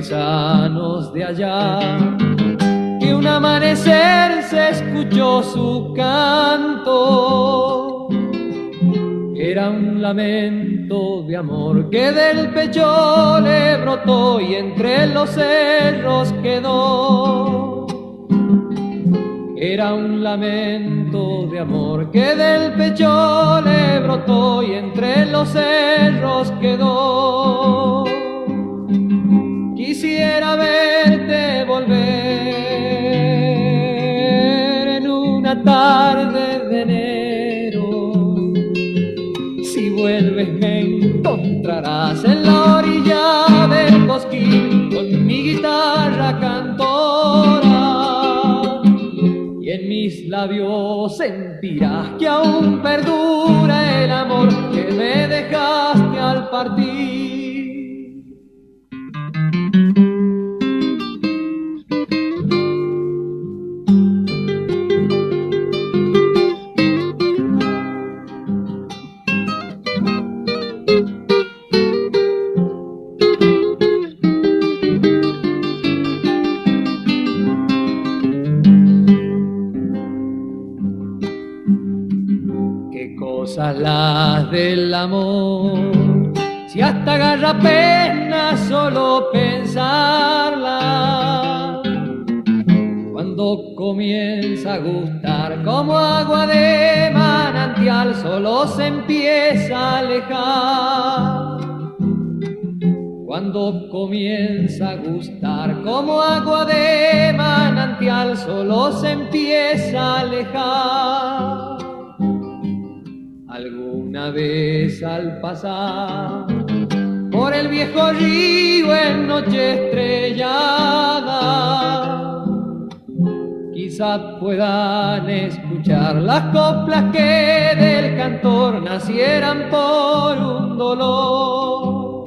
paisanos de allá que un amanecer se escuchó su canto. Era un lamento de amor que del pecho le brotó y entre los cerros quedó. Era un lamento de amor que del pecho le brotó y entre los cerros quedó. Tarde de enero. Si vuelves me encontrarás en la orilla del cosquín con mi guitarra cantora. Y en mis labios sentirás que aún perdura el amor que me dejaste al partir. Gustar como agua de manantial, solo se empieza a alejar. Cuando comienza a gustar como agua de manantial, solo se empieza a alejar. Alguna vez al pasar por el viejo río en noche estrellada, quizás puedan escuchar las coplas que del cantor nacieran por un dolor.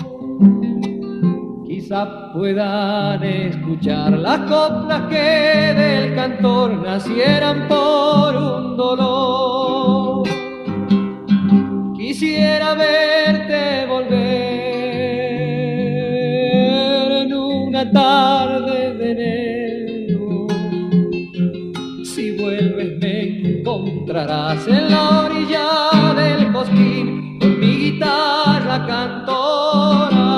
Quizá puedan escuchar las coplas que del cantor nacieran por un dolor. Quisiera verte volver en una tarde en la orilla del cosquín con mi guitarra cantora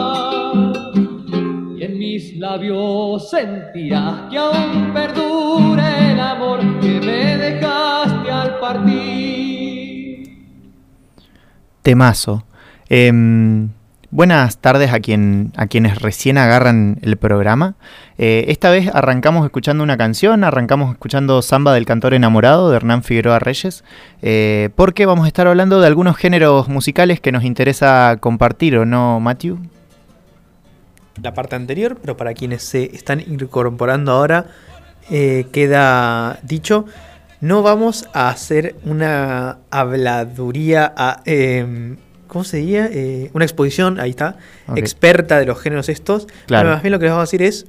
y en mis labios sentirás que aún perdura el amor que me dejaste al partir. Temazo. Em, buenas tardes a, quien, a quienes recién agarran el programa. Eh, esta vez arrancamos escuchando una canción, arrancamos escuchando Samba del Cantor Enamorado de Hernán Figueroa Reyes, eh, porque vamos a estar hablando de algunos géneros musicales que nos interesa compartir, ¿o no, Matthew? la parte anterior, pero para quienes se están incorporando ahora, eh, queda dicho. No vamos a hacer una habladuría, a, eh, ¿cómo se diría? Eh, una exposición, ahí está, experta de los géneros estos. Claro. Más bien lo que les vamos a decir es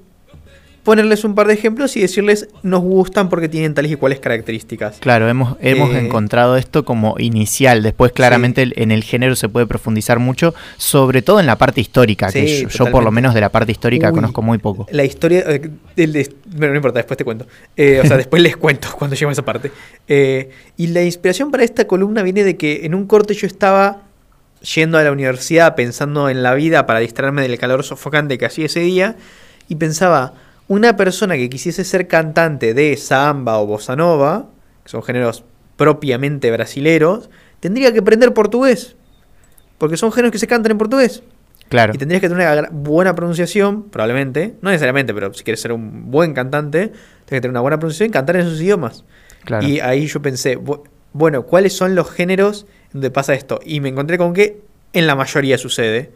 ponerles un par de ejemplos y decirles nos gustan porque tienen tales y cuales características. Claro, hemos, hemos Eh, encontrado esto como inicial. Después, claramente, en el género se puede profundizar mucho, sobre todo en la parte histórica, que Sí, yo, yo por lo menos de la parte histórica Uy. conozco muy poco. La historia. eh, de- bueno, no importa, después te cuento. Eh, o sea, después les cuento cuando llegue a esa parte. Y la inspiración para esta columna viene de que en un corte yo estaba yendo a la universidad pensando en la vida para distraerme del calor sofocante que hacía ese día. Y pensaba, una persona que quisiese ser cantante de samba o bossa nova, que son géneros propiamente brasileros, tendría que aprender portugués. Porque son géneros que se cantan en portugués. Claro. Y tendrías que tener una buena pronunciación, probablemente. No necesariamente, pero si quieres ser un buen cantante, tienes que tener una buena pronunciación y cantar en esos idiomas. Claro. Y ahí yo pensé, bu- bueno, ¿cuáles son los géneros donde pasa esto? Y me encontré con que en la mayoría sucede.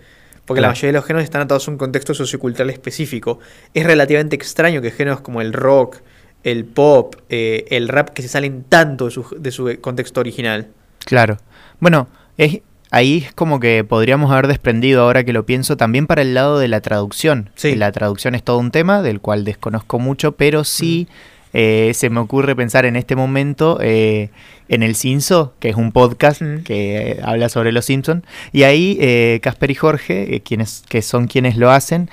Porque la mayoría de los géneros están atados a un contexto sociocultural específico. Es relativamente extraño que géneros como el rock, el pop, eh, el rap, que se salen tanto de su, de su contexto original. Claro. Bueno, es, ahí es como que podríamos haber desprendido, ahora que lo pienso, también para el lado de la traducción. Sí. La traducción es todo un tema del cual desconozco mucho, pero sí eh, se me ocurre pensar en este momento eh, en El Cinso, que es un podcast Mm. que eh, habla sobre los Simpsons. Y ahí eh, Casper y Jorge, quienes, que son quienes lo hacen,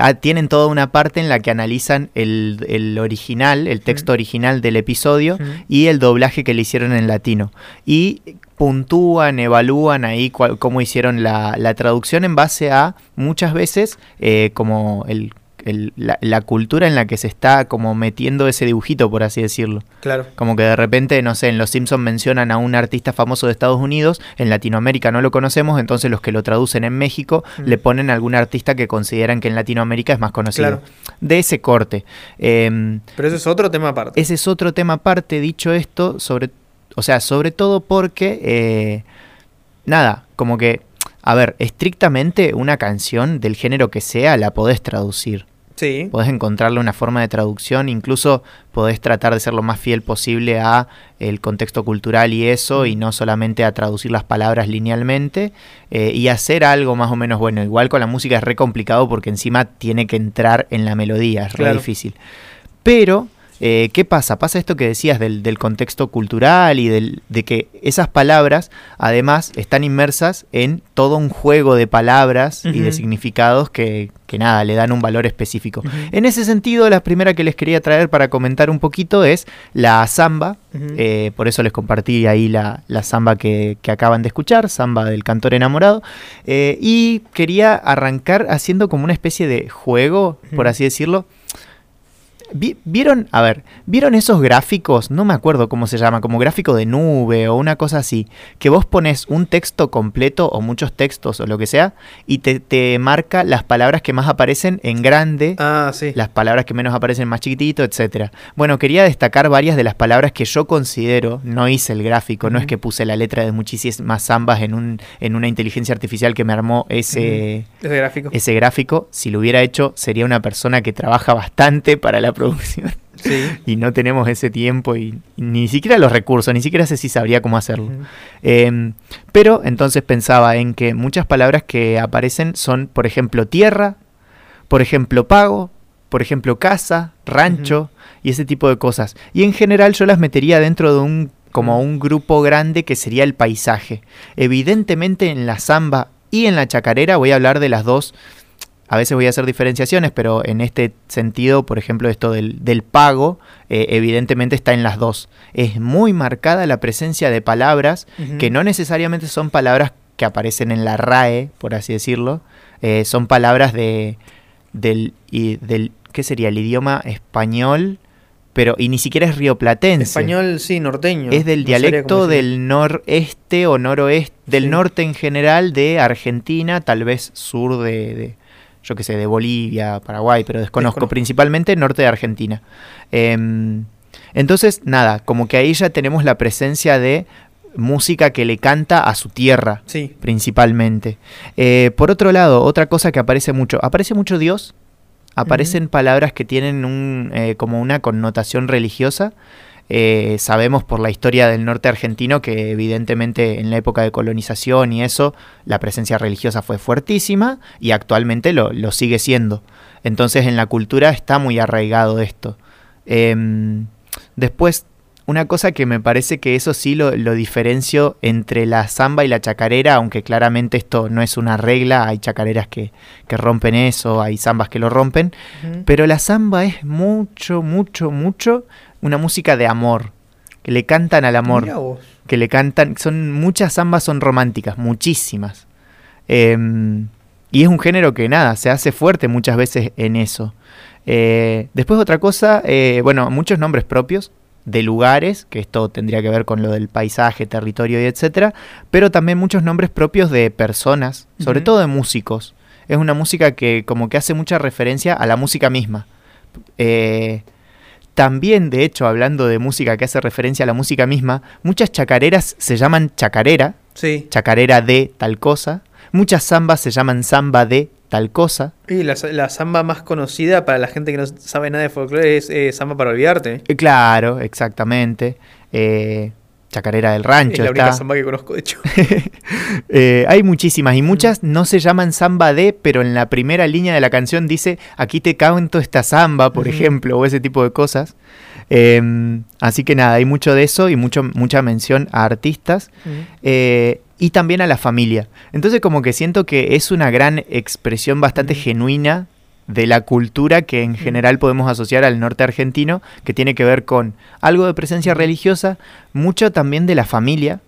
ah, tienen toda una parte en la que analizan el, el original, el texto Mm. original del episodio Mm. y el doblaje que le hicieron en latino. Y puntúan, evalúan ahí cómo hicieron la, la traducción en base a muchas veces eh, como el, el- la, la cultura en la que se está como metiendo ese dibujito, por así decirlo. Claro. Como que de repente, no sé, en Los Simpsons mencionan a un artista famoso de Estados Unidos, en Latinoamérica no lo conocemos, entonces los que lo traducen en México Mm. le ponen algún artista que consideran que en Latinoamérica es más conocido. Claro. De ese corte. Em, Pero ese es otro tema aparte. ese es otro tema aparte, dicho esto, sobre, o sea, sobre todo porque, eh, nada, como que, a ver, estrictamente una canción del género que sea la podés traducir. Sí. Podés encontrarle una forma de traducción, incluso podés tratar de ser lo más fiel posible a el contexto cultural y eso, y no solamente a traducir las palabras linealmente, eh, y hacer algo más o menos bueno. Igual con la música es re complicado porque encima tiene que entrar en la melodía, es re difícil. Pero, eh, ¿qué pasa? Pasa esto que decías del, del contexto cultural y del, de que esas palabras además están inmersas en todo un juego de palabras y de significados que, que nada, le dan un valor específico. En ese sentido, la primera que les quería traer para comentar un poquito es la samba. Eh, por eso les compartí ahí la, la samba que, que acaban de escuchar, samba del cantor enamorado. Eh, y quería arrancar haciendo como una especie de juego, por así decirlo. Vi- ¿Vieron? A ver, ¿vieron esos gráficos? No me acuerdo cómo se llama, como gráfico de nube o una cosa así. Que vos pones un texto completo o muchos textos o lo que sea y te, te marca las palabras que más aparecen en grande Ah, sí. las palabras que menos aparecen más chiquitito, etcétera. Bueno, quería destacar varias de las palabras que yo considero, no hice el gráfico, no es que puse la letra de muchísimas zambas en un en una inteligencia artificial que me armó ese Ese gráfico. ese gráfico, si lo hubiera hecho sería una persona que trabaja bastante para la producción Sí. y no tenemos ese tiempo y, y ni siquiera los recursos, ni siquiera sé si sabría cómo hacerlo. Em, pero entonces pensaba en que muchas palabras que aparecen son, por ejemplo, tierra, por ejemplo, pago, por ejemplo, casa, rancho y ese tipo de cosas. Y en general yo las metería dentro de un como un grupo grande que sería el paisaje. Evidentemente en la samba y en la chacarera voy a hablar de las dos. A veces voy a hacer diferenciaciones, pero en este sentido, por ejemplo, esto del, del pago, eh, evidentemente está en las dos. Es muy marcada la presencia de palabras que no necesariamente son palabras que aparecen en la RAE, por así decirlo, eh, son palabras de del, y del ¿qué sería? el idioma español, pero y ni siquiera es rioplatense. Español, sí, norteño. Es del No dialecto del noreste o noroeste, del Sí. norte en general de Argentina, tal vez sur de, de, yo qué sé, de Bolivia, Paraguay, pero desconozco, Desconozco. principalmente norte de Argentina. Em, entonces, nada, como que ahí ya tenemos la presencia de música que le canta a su tierra, Sí. principalmente. Eh, por otro lado, otra cosa que aparece mucho, aparece mucho Dios, aparecen palabras que tienen un, eh, como una connotación religiosa. Eh, sabemos por la historia del norte argentino que evidentemente en la época de colonización y eso, la presencia religiosa fue fuertísima y actualmente lo, lo sigue siendo. Entonces en la cultura está muy arraigado esto. Em, después, una cosa que me parece que eso sí lo, lo diferencio entre la samba y la chacarera, aunque claramente esto no es una regla, hay chacareras que, que rompen eso, hay zambas que lo rompen, pero la samba es mucho, mucho, mucho una música de amor, que le cantan al amor, que le cantan, son muchas zambas son románticas, muchísimas. Em, y es un género que nada, se hace fuerte muchas veces en eso. Eh, después otra cosa, eh, bueno, muchos nombres propios de lugares, que esto tendría que ver con lo del paisaje, territorio y etcétera, pero también muchos nombres propios de personas, sobre todo de músicos. Es una música que como que hace mucha referencia a la música misma. Eh, también, de hecho, hablando de música que hace referencia a la música misma, muchas chacareras se llaman chacarera, Sí. chacarera de tal cosa. Muchas zambas se llaman samba de tal cosa. Y la, la samba más conocida para la gente que no sabe nada de folclore es eh, samba para olvidarte. Eh, claro, exactamente. Eh, Chacarera del Rancho. Es la única está. samba que conozco, de hecho. Eh, hay muchísimas y muchas no se llaman samba de, pero en la primera línea de la canción dice aquí te canto esta samba, por ejemplo, o ese tipo de cosas. Eh, así que nada, hay mucho de eso y mucho, mucha mención a artistas eh, y también a la familia. Entonces como que siento que es una gran expresión bastante genuina de la cultura que en general podemos asociar al norte argentino, que tiene que ver con algo de presencia religiosa, mucho también de la familia,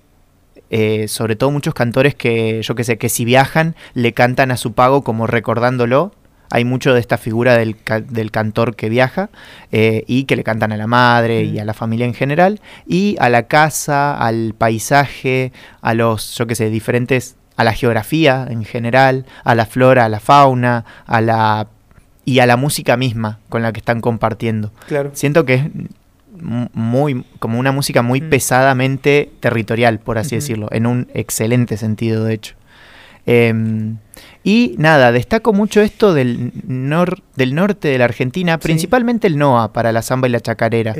eh, sobre todo muchos cantores que, yo que sé, que si viajan le cantan a su pago como recordándolo. Hay mucho de esta figura del, ca- del cantor que viaja eh, y que le cantan a la madre y Mm. a la familia en general, y a la casa, al paisaje, a los, yo que sé, diferentes, a la geografía en general, a la flora, a la fauna, a la y a la música misma con la que están compartiendo. Claro. Siento que es muy como una música muy Mm. pesadamente territorial, por así decirlo, en un excelente sentido, de hecho. Em, y nada, destaco mucho esto del, nor- del norte de la Argentina, Sí. principalmente el NOA para la samba y la chacarera.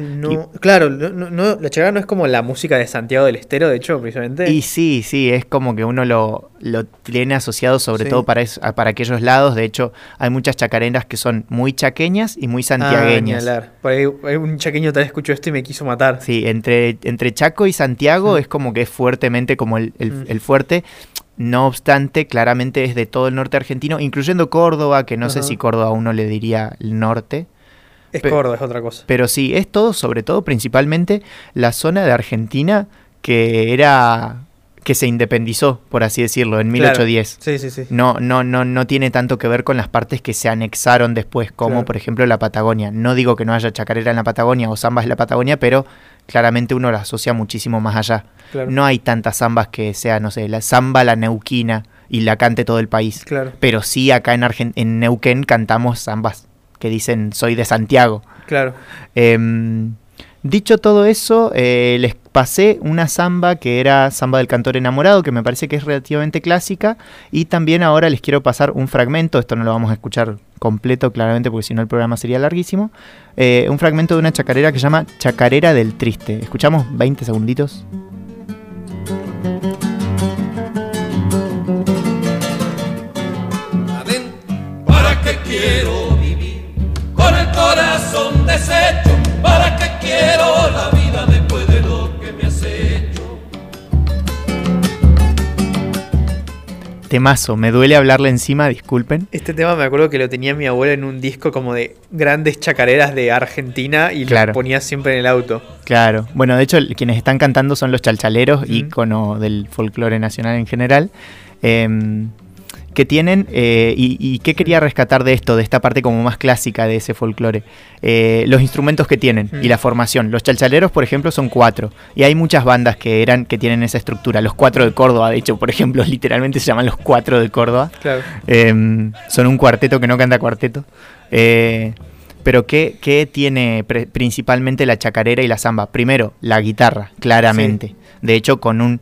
Claro, no, no- no- la chacarera no es como la música de Santiago del Estero, de hecho, precisamente. Y sí, sí, es como que uno lo, lo tiene asociado sobre Sí. todo para, es- para aquellos lados. De hecho, hay muchas chacareras que son muy chaqueñas y muy Ah, santiagueñas. hablar. Por ahí, un chaqueño tal vez escuchó esto y me quiso matar. Sí, entre, entre Chaco y Santiago Mm. es como que es fuertemente como el, el- Mm. el fuerte. No obstante, claramente es de todo el norte argentino, incluyendo Córdoba, que no sé si Córdoba uno le diría el norte. Es Pe- Córdoba, es otra cosa. Pero sí, es todo, sobre todo, principalmente la zona de Argentina que era. Que se independizó, por así decirlo, en Claro. 1810. Sí, sí, sí. No, no, no, no tiene tanto que ver con las partes que se anexaron después, como Claro. por ejemplo la Patagonia. No digo que no haya chacarera en la Patagonia o zambas en la Patagonia, pero claramente uno la asocia muchísimo más allá. Claro. No hay tantas zambas que sea, no sé, la zamba, la neuquina y la cante todo el país. Claro, Pero sí acá en, Argen- en Neuquén cantamos zambas que dicen soy de Santiago. claro. Em, dicho todo eso, eh, les pasé una samba que era Samba del Cantor Enamorado, que me parece que es relativamente clásica. Y también ahora les quiero pasar un fragmento, esto no lo vamos a escuchar completo claramente porque si no el programa sería larguísimo. eh, un fragmento de una chacarera que se llama Chacarera del Triste. Escuchamos 20 segunditos. ¿Para quiero vivir con el corazón deshecho? ¿Para qué quiero la vida Temazo, me duele hablarle encima, disculpen. Este tema me acuerdo que lo tenía mi abuela en un disco como de grandes chacareras de Argentina y Claro. lo ponía siempre en el auto. Claro, bueno, de hecho quienes están cantando son los chalchaleros, Ujú. ícono del folclore nacional en general, em, que tienen, eh, y, y qué quería rescatar de esto, de esta parte como más clásica de ese folclore, Eh, los instrumentos que tienen y Mm. la formación. Los chalchaleros, por ejemplo, son cuatro, y hay muchas bandas que eran que tienen esa estructura. Los cuatro de Córdoba, de hecho, por ejemplo, literalmente se llaman los cuatro de Córdoba. Claro. Em, son un cuarteto que no canta cuarteto. Eh, pero ¿qué, qué tiene principalmente la chacarera y la samba? Primero, la guitarra, claramente. De hecho, con un...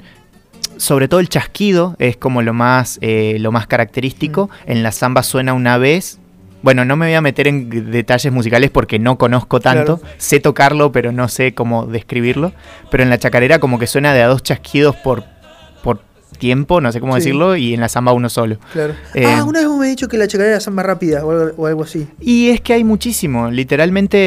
Sobre todo el chasquido es como lo más, eh, lo más característico. En la samba suena una vez. Bueno, no me voy a meter en detalles musicales porque no conozco tanto. Claro. Sé tocarlo, pero no sé cómo describirlo. Pero en la chacarera como que suena de a dos chasquidos por, por tiempo, no sé cómo Sí. decirlo, y en la samba uno solo. Claro. Eh, ah, una vez vos me has dicho que la chacarera era samba rápida o algo, o algo así. Y es que hay muchísimo. Literalmente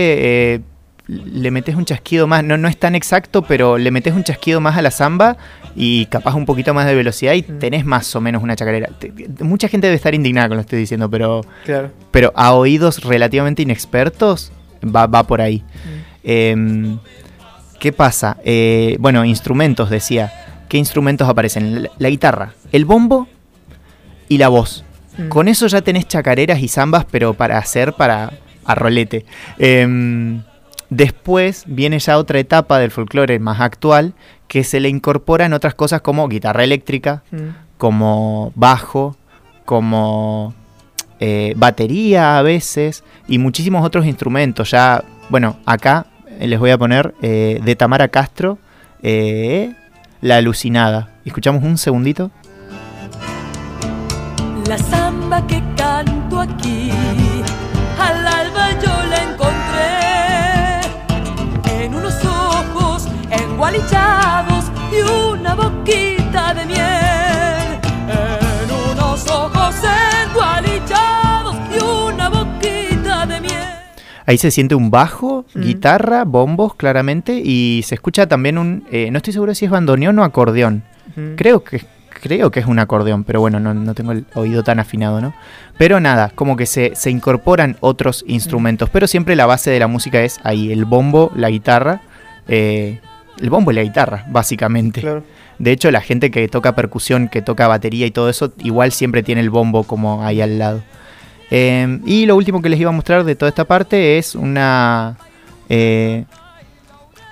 eh, le metes un chasquido más. No, no es tan exacto, pero le metes un chasquido más a la samba y capaz un poquito más de velocidad y Mm. tenés más o menos una chacarera. Te- te- mucha gente debe estar indignada con lo que estoy diciendo, pero, Claro. pero a oídos relativamente inexpertos va, va por ahí. Em, ¿Qué pasa? Eh, bueno, instrumentos, decía. ¿Qué instrumentos aparecen? La, la guitarra, el bombo y la voz. Mm. Con eso ya tenés chacareras y zambas, pero para hacer para a rolete. Em, después viene ya otra etapa del folclore más actual, que se le incorporan otras cosas como guitarra eléctrica, Mm. como bajo, como eh, batería a veces y muchísimos otros instrumentos. Ya, bueno, acá eh, les voy a poner eh, de Tamara Castro, eh, La Alucinada. Escuchamos un segundito. La samba que canto aquí, y una boquita de miel. En unos ojos y una boquita de miel. Ahí se siente un bajo, Mm. guitarra, bombos claramente y se escucha también un, eh, no estoy seguro si es bandoneón o acordeón. Creo que creo que es un acordeón, pero bueno, no, no tengo el oído tan afinado, ¿no? Pero nada, como que se, se incorporan otros instrumentos, pero siempre la base de la música es ahí, el bombo, la guitarra, eh, el bombo y la guitarra, básicamente. Claro. De hecho, la gente que toca percusión, que toca batería y todo eso, igual siempre tiene el bombo como ahí al lado. Eh, y lo último que les iba a mostrar de toda esta parte es una, eh,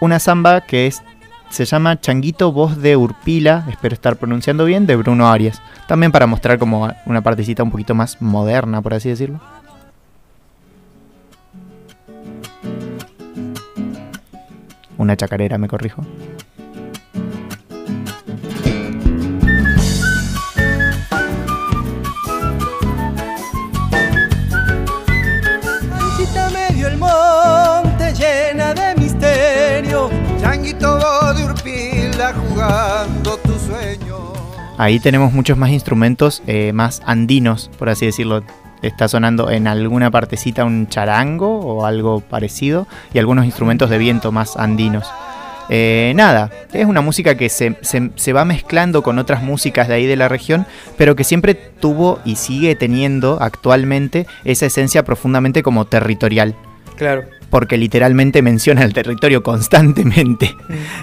una samba que es, se llama Changuito Voz de Urpila, espero estar pronunciando bien, de Bruno Arias. También para mostrar como una partecita un poquito más moderna, por así decirlo. Una chacarera, me corrijo. Ahí tenemos muchos más instrumentos eh, más andinos, por así decirlo. Está sonando en alguna partecita un charango o algo parecido y algunos instrumentos de viento más andinos. Eh, nada, es una música que se, se- se va mezclando con otras músicas de ahí de la región, pero que siempre tuvo y sigue teniendo actualmente esa esencia profundamente como territorial, Claro. porque literalmente menciona el territorio constantemente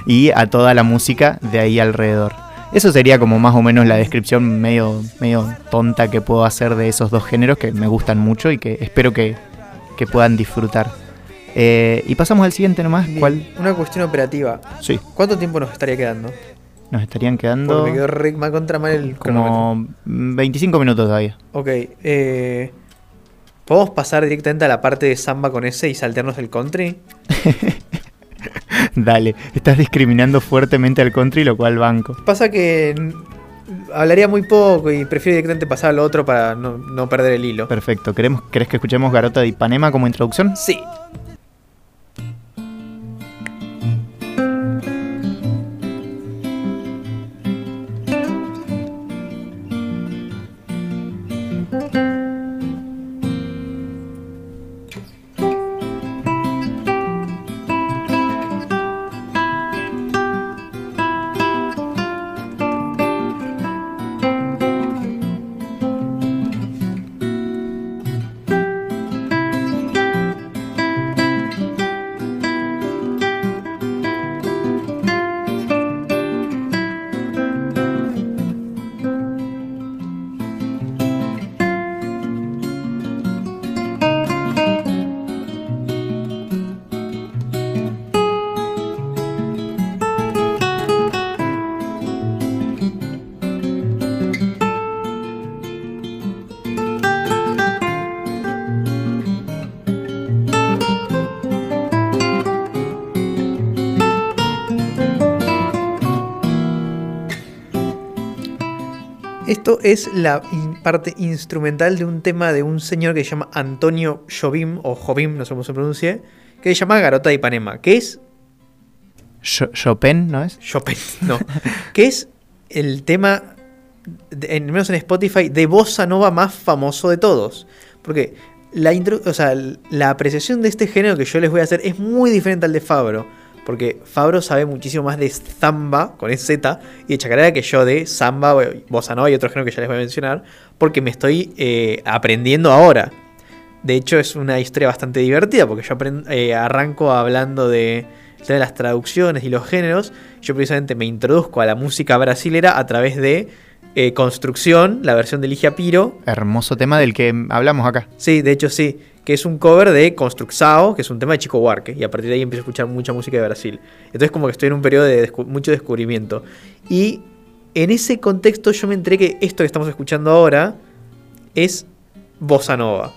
y a toda la música de ahí alrededor. Eso sería como más o menos la descripción medio, medio tonta que puedo hacer de esos dos géneros que me gustan mucho y que espero que, que puedan disfrutar. Eh, y pasamos al siguiente nomás, Bien. ¿cuál? Una cuestión operativa. Sí, ¿Cuánto tiempo nos estaría quedando? nos estarían quedando Porque me quedó re mal contra mal el como 25 minutos todavía. Ok, eh, ¿podemos pasar directamente a la parte de samba con ese y saltearnos el country? Dale, estás discriminando fuertemente al country, lo cual banco. Pasa que hablaría muy poco y prefiero directamente pasar a lo otro para no, no perder el hilo. Perfecto, ¿Queremos, ¿querés que escuchemos Garota de Ipanema como introducción? Sí. Esto es la in- parte instrumental de un tema de un señor que se llama Antonio Jobim, o Jobim, no sé cómo se pronuncie, que se llama Garota de Ipanema, que es Cho- Chopin, ¿no es? Chopin, no, que es el tema, en, menos en Spotify, de bossa nova más famoso de todos. Porque la, intro- o sea, la apreciación de este género que yo les voy a hacer es muy diferente al de Fabro. Porque Fabro sabe muchísimo más de zamba, con Z, y de chacarera que yo de samba, bossa nova y otro género que ya les voy a mencionar. Porque me estoy eh, aprendiendo ahora. De hecho, es una historia bastante divertida porque yo eh, arranco hablando de, de las traducciones y los géneros. Yo precisamente me introduzco a la música brasilera a través de eh, Construcción, la versión de Ligia Piro. Hermoso tema del que hablamos acá. Sí, de hecho sí, que es un cover de Construxao, que es un tema de Chico Huarque. Y a partir de ahí empiezo a escuchar mucha música de Brasil. Entonces como que estoy en un periodo de descu- mucho descubrimiento. Y en ese contexto yo me enteré que esto que estamos escuchando ahora es bossa nova.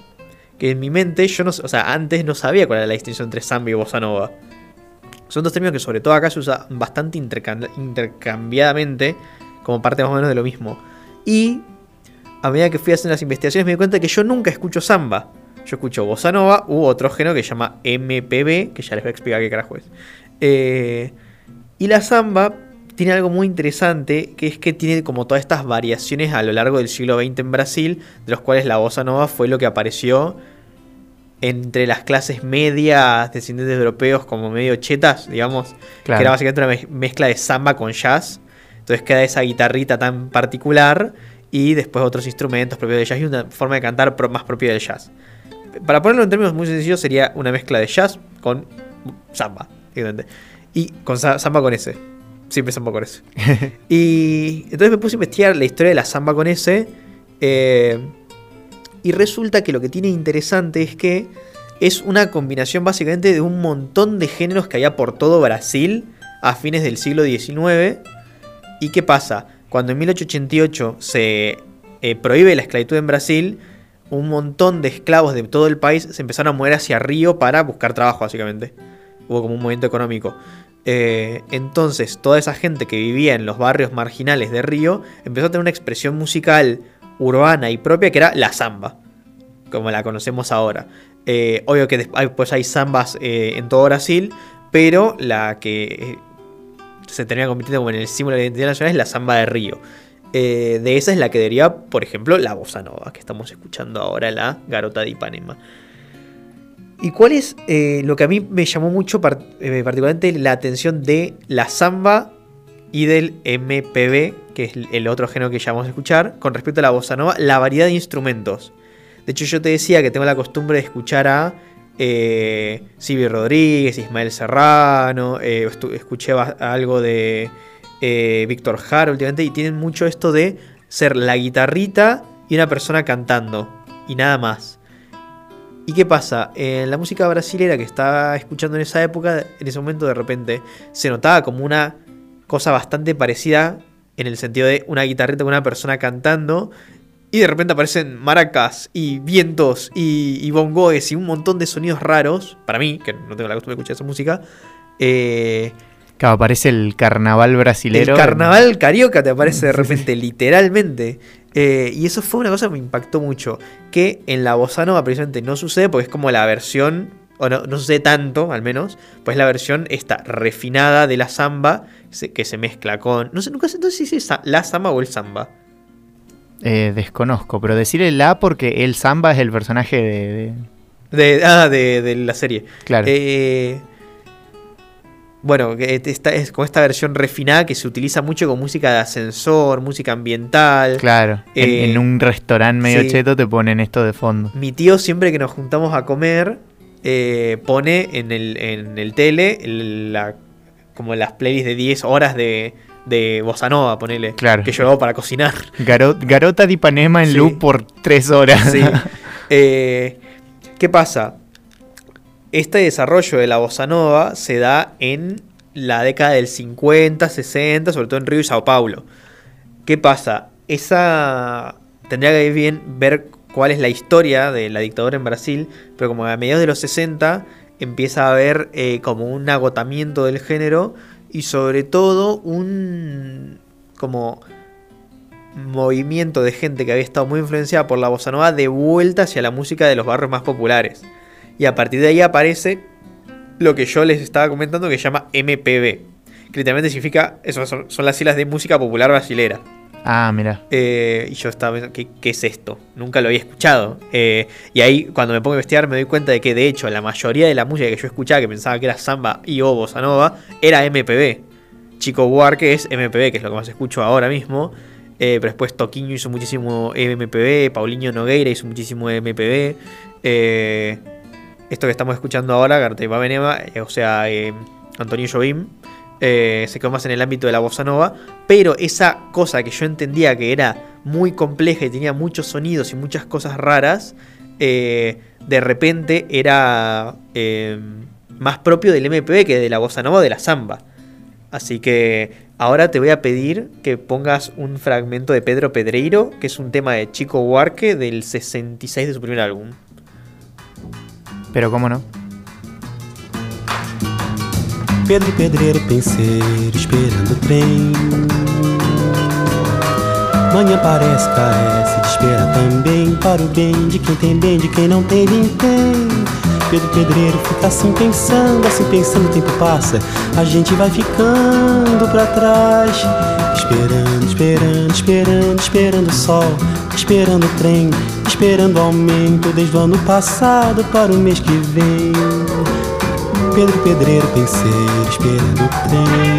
Que en mi mente yo no, o sea, antes no sabía cuál era la distinción entre samba y bossa nova. Son dos términos que sobre todo acá se usan bastante intercam- intercambiadamente como parte más o menos de lo mismo. Y a medida que fui haciendo las investigaciones me di cuenta que yo nunca escucho samba. Yo escucho bossa nova u otro género que se llama MPB, que ya les voy a explicar qué carajo es. Eh, y la samba tiene algo muy interesante, que es que tiene como todas estas variaciones a lo largo del siglo XX en Brasil, de los cuales la bossa nova fue lo que apareció entre las clases medias descendientes de europeos como medio chetas, digamos, Claro. que era básicamente una mez- mezcla de samba con jazz. Entonces queda esa guitarrita tan particular y después otros instrumentos propios del jazz y una forma de cantar más propia del jazz. Para ponerlo en términos muy sencillos sería una mezcla de jazz con samba, evidentemente. Y con sa- samba con S. Siempre samba con S. y entonces me puse a investigar la historia de la samba con S. eh, y resulta que lo que tiene interesante es que es una combinación básicamente de un montón de géneros que había por todo Brasil a fines del siglo XIX. ¿Y qué pasa? Cuando en 1888 se eh, prohíbe la esclavitud en Brasil, un montón de esclavos de todo el país se empezaron a mover hacia Río para buscar trabajo, básicamente. Hubo como un movimiento económico. Eh, entonces, toda esa gente que vivía en los barrios marginales de Río empezó a tener una expresión musical urbana y propia que era la samba, como la conocemos ahora. Eh, obvio que después pues hay zambas eh, en todo Brasil, pero la que se termina convirtiendo como en el símbolo de la identidad nacional es la samba de Río. Eh, de esa es la que deriva, por ejemplo, la bossa nova, que estamos escuchando ahora, la garota de Ipanema. ¿Y cuál es eh, lo que a mí me llamó mucho, eh, particularmente la atención de la samba y del MPB, que es el- otro género que ya vamos a escuchar, con respecto a la bossa nova, la variedad de instrumentos? De hecho, yo te decía que tengo la costumbre de escuchar a Silvio Rodríguez, Ismael Serrano, escuché algo de eh, Víctor Jara últimamente, y tienen mucho esto de ser la guitarrita y una persona cantando, y nada más. ¿Y qué pasa? En la música brasilera que estaba escuchando en esa época, en ese momento de repente se notaba como una cosa bastante parecida en el sentido de una guitarrita con una persona cantando y de repente aparecen maracas y vientos y, y bongoes y un montón de sonidos raros, para mí, que no tengo la costumbre de escuchar esa música, eh, Claro, aparece el carnaval brasilero. el carnaval carioca te aparece de repente, literalmente. Eh, y eso fue una cosa que me impactó mucho. Que en la bossa nova precisamente no sucede porque es como la versión, o no, no sucede tanto al menos, pues la versión esta refinada de la samba se- que se mezcla con... No sé, nunca sé entonces si es la samba o el samba. Eh, desconozco, pero decirle la porque el Samba es el personaje de. de- De, ah, de, de la serie. Claro. Eh, bueno, esta, es con esta versión refinada que se utiliza mucho con música de ascensor, música ambiental. claro. En, eh, en un restaurante medio sí. cheto te ponen esto de fondo. Mi tío siempre que nos juntamos a comer eh, pone en el, en el tele el- la, como las playlists de 10 horas de, de Bossa Nova, ponele. Claro. Que yo hago para cocinar. Garo- Garota de Ipanema en Sí. loop por tres horas. Sí. Eh, ¿Qué pasa? Este desarrollo de la bossa nova se da en la década del 50, 60, sobre todo en Río y Sao Paulo. ¿Qué pasa? Esa tendría que bien ver cuál es la historia de la dictadura en Brasil, pero como a mediados de los 60 empieza a haber eh, como un agotamiento del género y sobre todo un como movimiento de gente que había estado muy influenciada por la bossa nova de vuelta hacia la música de los barrios más populares. Y a partir de ahí aparece lo que yo les estaba comentando que se llama MPB. Que literalmente significa, eso son, son las siglas de música popular brasilera. Ah, mira. Eh, y yo estaba pensando, ¿qué, qué es esto? Nunca lo había escuchado. Eh, y ahí, cuando me pongo a investigar, me doy cuenta de que, de hecho, la mayoría de la música que yo escuchaba, que pensaba que era samba y o bossa nova, era MPB. Chico Buarque es MPB, que es lo que más escucho ahora mismo. Eh, pero después Toquiño hizo muchísimo MPB, Paulinho Nogueira hizo muchísimo MPB. Eh, esto que estamos escuchando ahora, Garteipa Benema, eh, o sea, eh, Antonio Jobim, eh, se quedó más en el ámbito de la bossa nova, pero esa cosa que yo entendía que era muy compleja y tenía muchos sonidos y muchas cosas raras, eh, de repente era más propio del MPB que de la bossa nova de la samba. Así que ahora te voy a pedir que pongas un fragmento de Pedro Pedreiro, que es un tema de Chico Buarque del 66 de su primer álbum. Pero cómo no. Pedro e pedreiro penseiro esperando o trem. Manhã parece, carece de espera também Para o bem de quem tem bem, de quem não tem vintém Pedro Pedreiro fica assim pensando, assim pensando, o tempo passa A gente vai ficando pra trás. Esperando, esperando, esperando, esperando o sol Esperando o trem, esperando aumento Desde o ano passado para o mês que vem Pedro Pedreiro penseiro, esperando o trem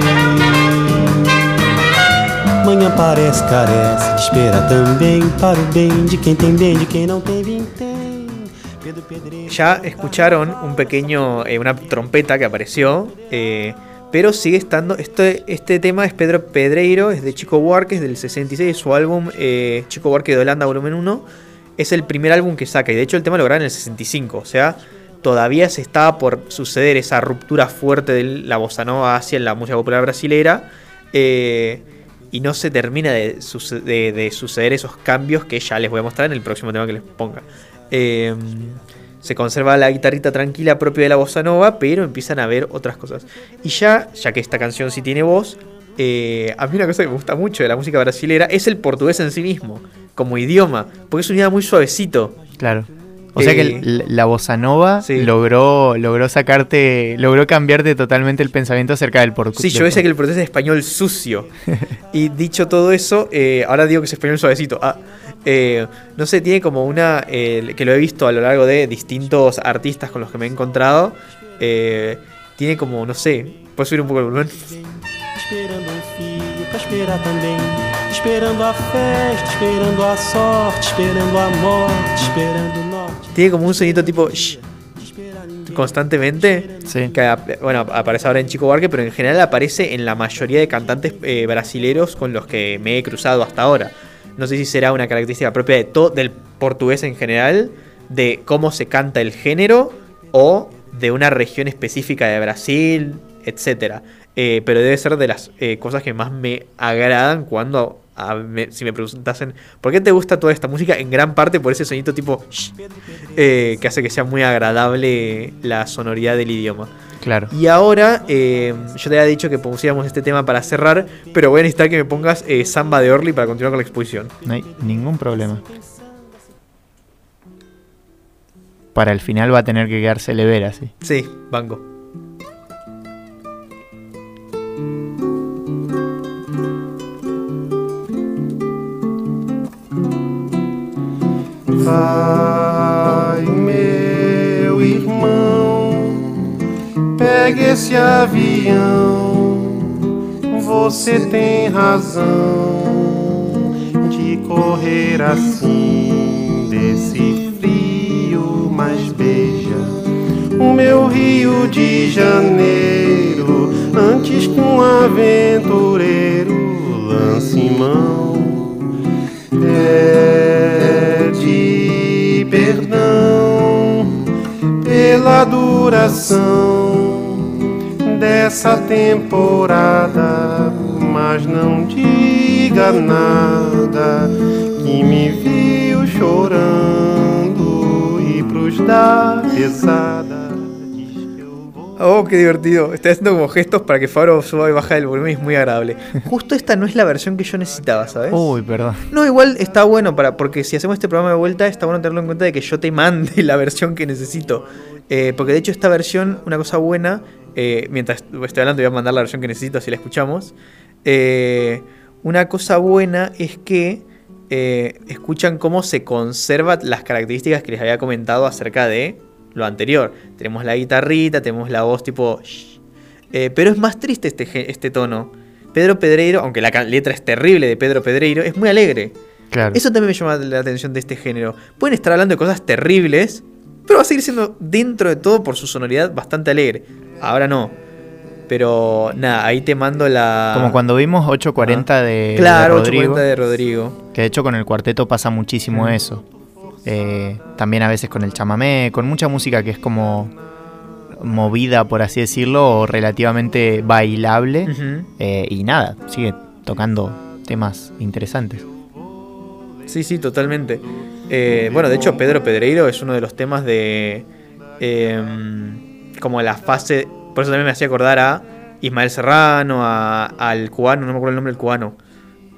Manhã parece, carece espera também Para o bem de quem tem bem, de quem não tem vintém Ya escucharon un pequeño, eh, una trompeta que apareció, eh, pero sigue estando. Este, este tema es Pedro Pedreiro, es de Chico Buarque, es del 66, su álbum eh, Chico Buarque de Holanda, volumen 1. Es el primer álbum que saca, y de hecho el tema lo en el 65, o sea, todavía se estaba por suceder esa ruptura fuerte de la bossa nova hacia la música popular brasilera. eh, y no se termina de suceder esos cambios que ya les voy a mostrar en el próximo tema que les ponga. Eh, se conserva la guitarrita tranquila propia de la bossa nova, pero empiezan a ver otras cosas. Y ya, ya que esta canción sí tiene voz, eh, a mí una cosa que me gusta mucho de la música brasilera es el portugués en sí mismo, como idioma, porque es un idioma muy suavecito. Claro. O sea que Eh, el- la bossa nova sí. logró, logró sacarte, logró cambiarte totalmente el pensamiento acerca del portugués. Sí, yo decía que el portugués es español sucio. y dicho todo eso, eh, ahora digo que es español suavecito. Ah, no sé, tiene como una. que lo he visto a lo largo de distintos artistas con los que me he encontrado. tiene como, no sé. ¿Puedes subir un poco el volumen? Esperando um filho pra esperar também Esperando a festa, esperando a sorte Esperando a morte, esperando o norte Tiene como un sonido tipo. shh, constantemente. Sí. Que bueno, aparece ahora en Chico Barque, pero en general aparece en la mayoría de cantantes eh, brasileros con los que me he cruzado hasta ahora. No sé si será una característica propia de todo del portugués en general, de cómo se canta el género o de una región específica de Brasil, etcétera. Eh, pero debe ser de las eh, cosas que más me agradan cuando a- me- si me preguntasen por qué te gusta toda esta música, en gran parte por ese sonido tipo shh, eh, que hace que sea muy agradable la sonoridad del idioma. Claro. Y ahora, eh, yo te había dicho que pusiéramos este tema para cerrar, pero voy a necesitar que me pongas eh, Samba de Orly para continuar con la exposición. No hay ningún problema. Para el final va a tener que quedarse lever así. Sí, banco. Vai, meu irmão, pegue esse avião. Você tem razão de correr assim desse frio, mas beija o meu Rio de Janeiro. Antes que um aventureiro lance mão pede pela duração dessa temporada, mas não diga nada que me viu chorando e pros dar pesada. Oh, qué divertido. Estoy haciendo como gestos para que Fabro suba y baja el volumen y es muy agradable. Justo esta no es la versión que yo necesitaba, ¿sabes? Uy, perdón. No, igual está bueno para porque si hacemos este programa de vuelta está bueno tenerlo en cuenta de que yo te mande la versión que necesito. Eh, porque de hecho esta versión, una cosa buena, eh, mientras estoy hablando voy a mandar la versión que necesito así la escuchamos. Eh, una cosa buena es que escuchan cómo se conservan las características que les había comentado acerca de lo anterior. Tenemos la guitarrita, tenemos la voz tipo... shh. Pero es más triste este, este tono. Pedro Pedreiro, aunque la letra es terrible de Pedro Pedreiro, es muy alegre. Claro. Eso también me llama la atención de este género. Pueden estar hablando de cosas terribles, pero va a seguir siendo dentro de todo por su sonoridad bastante alegre. Ahora no. Pero nada, ahí te mando la... Como cuando vimos 840 de, de Claro, Rodrigo, 840 de Rodrigo. que de hecho con el cuarteto pasa muchísimo Mm. eso. Eh, también a veces con el chamamé, con mucha música que es como movida, por así decirlo, o relativamente bailable. Eh, y nada, sigue tocando temas interesantes. Sí, sí, totalmente. Eh, bueno, de hecho, Pedro Pedreiro es uno de los temas de. em, como la fase. Por eso también me hacía acordar a Ismael Serrano, a- al cubano, no me acuerdo el nombre del cubano.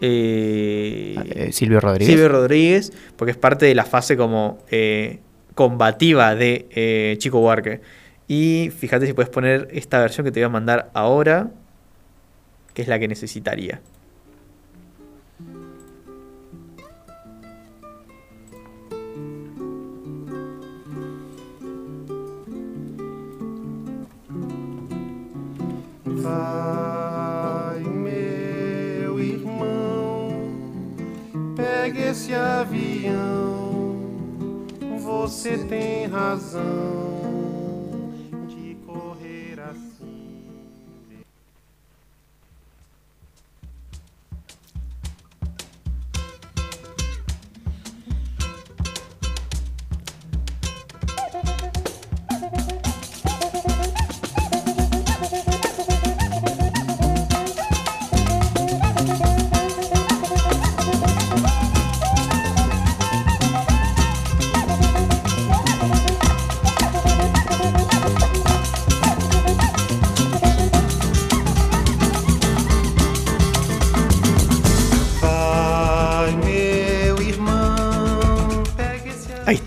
eh, Eh, Silvio Rodríguez. Silvio Rodríguez, porque es parte de la fase como combativa de Chico Buarque. Y fíjate si puedes poner esta versión que te voy a mandar ahora, que es la que necesitaría. Vai, meu irmão, pegue esse avião. Você tem razão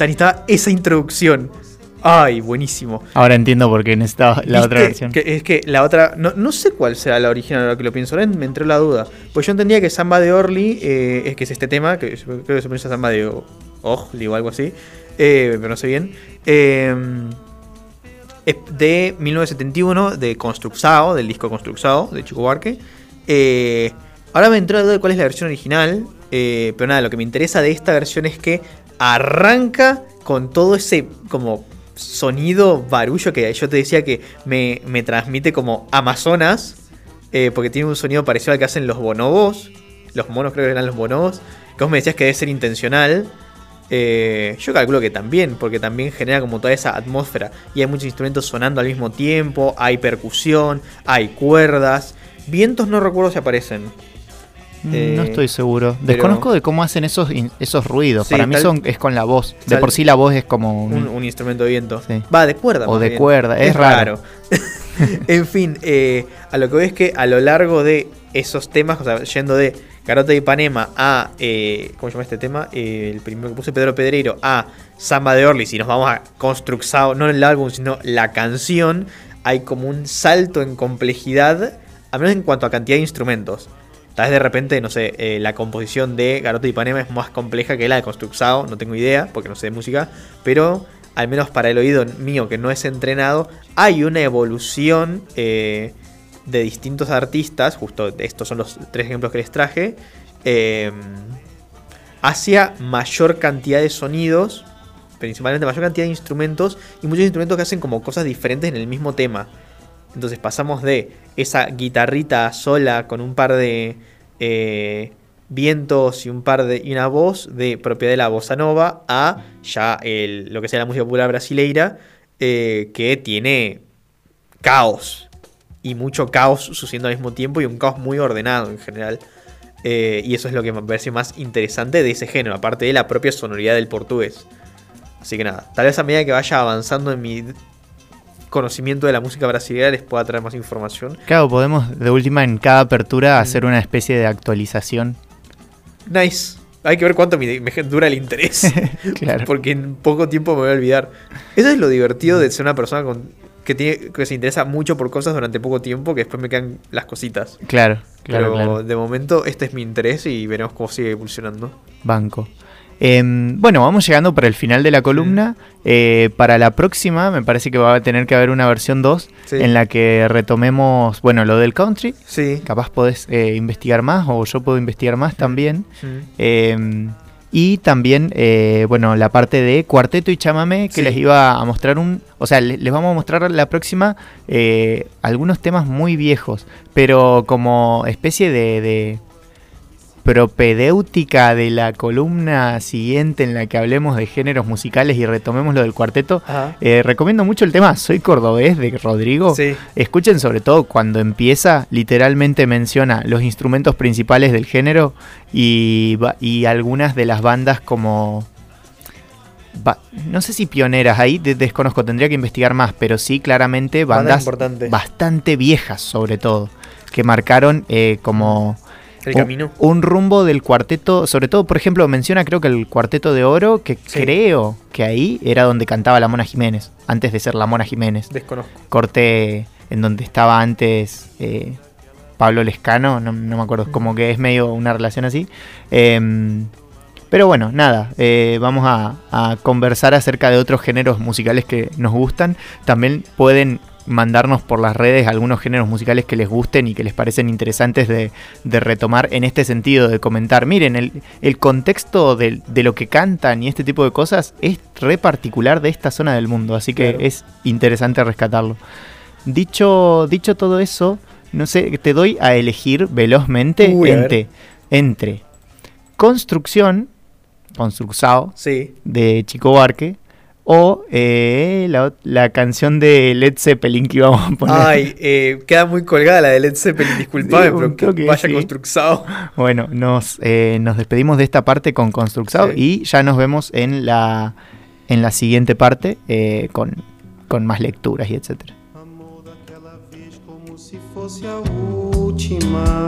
ahí está esa introducción. Ay, buenísimo. Ahora entiendo por qué necesitaba la otra versión. Que- es que la otra. No, no sé cuál será la original ahora que lo pienso. Ahora me entró la duda. Pues yo entendía que Samba de Orly eh, es que es este tema, que creo que se pronuncia Samba de Orly o algo así. eh, pero no sé bien. Eh, es de 1971, de Construxao, del disco Construxao, de Chico Buarque. Eh, ahora me entró la duda de cuál es la versión original. pero nada, lo que me interesa de esta versión es que arranca con todo ese como sonido barullo que yo te decía que me, me transmite como Amazonas. eh, porque tiene un sonido parecido al que hacen los bonobos. Los monos creo que eran los bonobos. Que vos me decías que debe ser intencional. Eh, yo calculo que también, porque también genera como toda esa atmósfera. Y hay muchos instrumentos sonando al mismo tiempo, hay percusión, hay cuerdas. Vientos no recuerdo si aparecen. Mm, Eh, no estoy seguro. Desconozco de cómo hacen esos, esos ruidos. Sí, Para mí tal- son, es con la voz. De por sí la voz es como un... Un, un instrumento de viento. Sí. Va, de cuerda. O de bien. cuerda, es raro. en fin, eh, a lo que veo es que a lo largo de esos temas, o sea, yendo de Garota de Ipanema a. eh, ¿Cómo se llama este tema? Eh, el primero que puse Pedro Pedreiro a Samba de Orly, si nos vamos a Construxao, no el álbum, sino la canción, hay como un salto en complejidad, al menos en cuanto a cantidad de instrumentos. Tal vez de repente, no sé, eh, la composición de Garota de Ipanema es más compleja que la de Construxao, no tengo idea, porque no sé de música, pero al menos para el oído mío que no es entrenado, hay una evolución eh, de distintos artistas, justo estos son los tres ejemplos que les traje, eh, hacia mayor cantidad de sonidos, principalmente mayor cantidad de instrumentos y muchos instrumentos que hacen como cosas diferentes en el mismo tema. Entonces pasamos de esa guitarrita sola con un par de eh, vientos y un par de y una voz de propiedad de la bossa nova a ya lo que sea la música popular brasileira eh, que tiene caos y mucho caos sucediendo al mismo tiempo y un caos muy ordenado en general. Eh, y eso es lo que me parece más interesante de ese género, aparte de la propia sonoridad del portugués. Así que nada, tal vez a medida que vaya avanzando en mi conocimiento de la música brasileña les pueda traer más información. Claro, podemos de última en cada Mm. apertura hacer una especie de actualización. Nice. Hay que ver cuánto me, me dura el interés. Claro. Porque en poco tiempo me voy a olvidar. Eso es lo divertido de ser una persona con, que, tiene, que se interesa mucho por cosas durante poco tiempo, que después me quedan las cositas. Claro, claro, Pero claro. de momento este es mi interés y veremos cómo sigue evolucionando. Banco. Em, bueno, vamos llegando para el final de la columna. Eh, para la próxima, me parece que va a tener que haber una versión 2 Sí. en la que retomemos, bueno, lo del country. Sí. Capaz podés eh, investigar más o yo puedo investigar más también. Mm. Em, y también, eh, bueno, la parte de cuarteto y chamamé que les iba a mostrar un... O sea, le- les vamos a mostrar la próxima algunos temas muy viejos, pero como especie de, de propedéutica de la columna siguiente en la que hablemos de géneros musicales y retomemos lo del cuarteto. Eh, recomiendo mucho el tema Soy Cordobés de Rodrigo. Sí. Escuchen sobre todo cuando empieza, literalmente menciona los instrumentos principales del género y, y algunas de las bandas como... ba- no sé si pioneras, ahí de- desconozco, tendría que investigar más, pero sí claramente Bandas bastante viejas sobre todo, que marcaron eh, como El un- camino. Un, rumbo del cuarteto, sobre todo, por ejemplo, menciona creo que el cuarteto de oro, que Sí. creo que ahí era donde cantaba la Mona Jiménez, antes de ser la Mona Jiménez. Desconozco. Corte en donde estaba antes eh, Pablo Lescano, no, no me acuerdo, como que es medio una relación así. Em, pero bueno, nada, eh, vamos a, a conversar acerca de otros géneros musicales que nos gustan. También pueden mandarnos por las redes algunos géneros musicales que les gusten y que les parecen interesantes de, de retomar en este sentido, de comentar. Miren, el, el contexto de, de lo que cantan y este tipo de cosas es re particular de esta zona del mundo, así que Claro. es interesante rescatarlo. Dicho, dicho todo eso, no sé, te doy a elegir velozmente Uy, entre, entre Construcción, Construxao, Sí. de Chico Barque, o eh, la, la canción de Led Zeppelin que íbamos a poner. Ay, eh, queda muy colgada la de Led Zeppelin, disculpame, Sí, pero que toque, vaya sí. construxado. Bueno, nos, eh, nos despedimos de esta parte con Construxao Sí. y ya nos vemos en la, en la siguiente parte eh, con, con más lecturas y etcétera. Amor daquela vez como se fosse a última.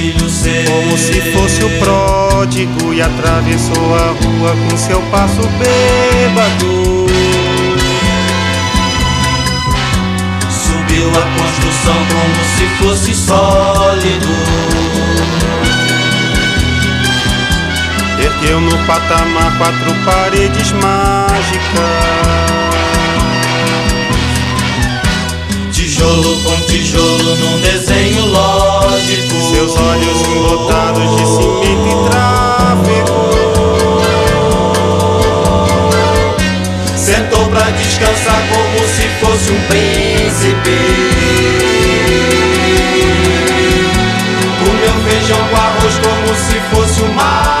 Filho seu Como se fosse o pródigo e atravessou a rua com seu passo bêbado. Subiu a construção como se fosse sólido Ergueu no patamar quatro paredes mágicas. Tijolo com tijolo num desenho lógico. Seus olhos embotados de cimento e tráfego. Sentou pra descansar como se fosse um príncipe. Comeu feijão com arroz como se fosse o máximo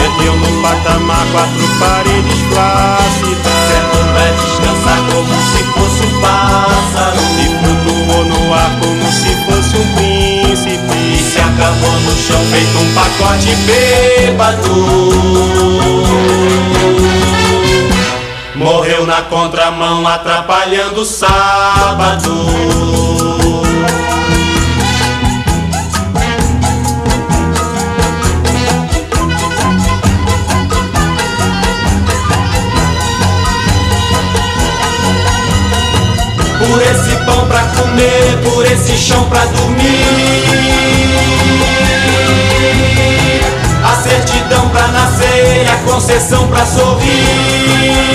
Perdeu no patamar quatro paredes flácidas. Certo pra descansar como se fosse um pássaro. E flutuou no ar como se fosse um príncipe. E se acabou no chão feito um pacote bêbado. Morreu na contramão atrapalhando o sábado. Por esse pão pra comer, por esse chão pra dormir. A certidão pra nascer, a concessão pra sorrir.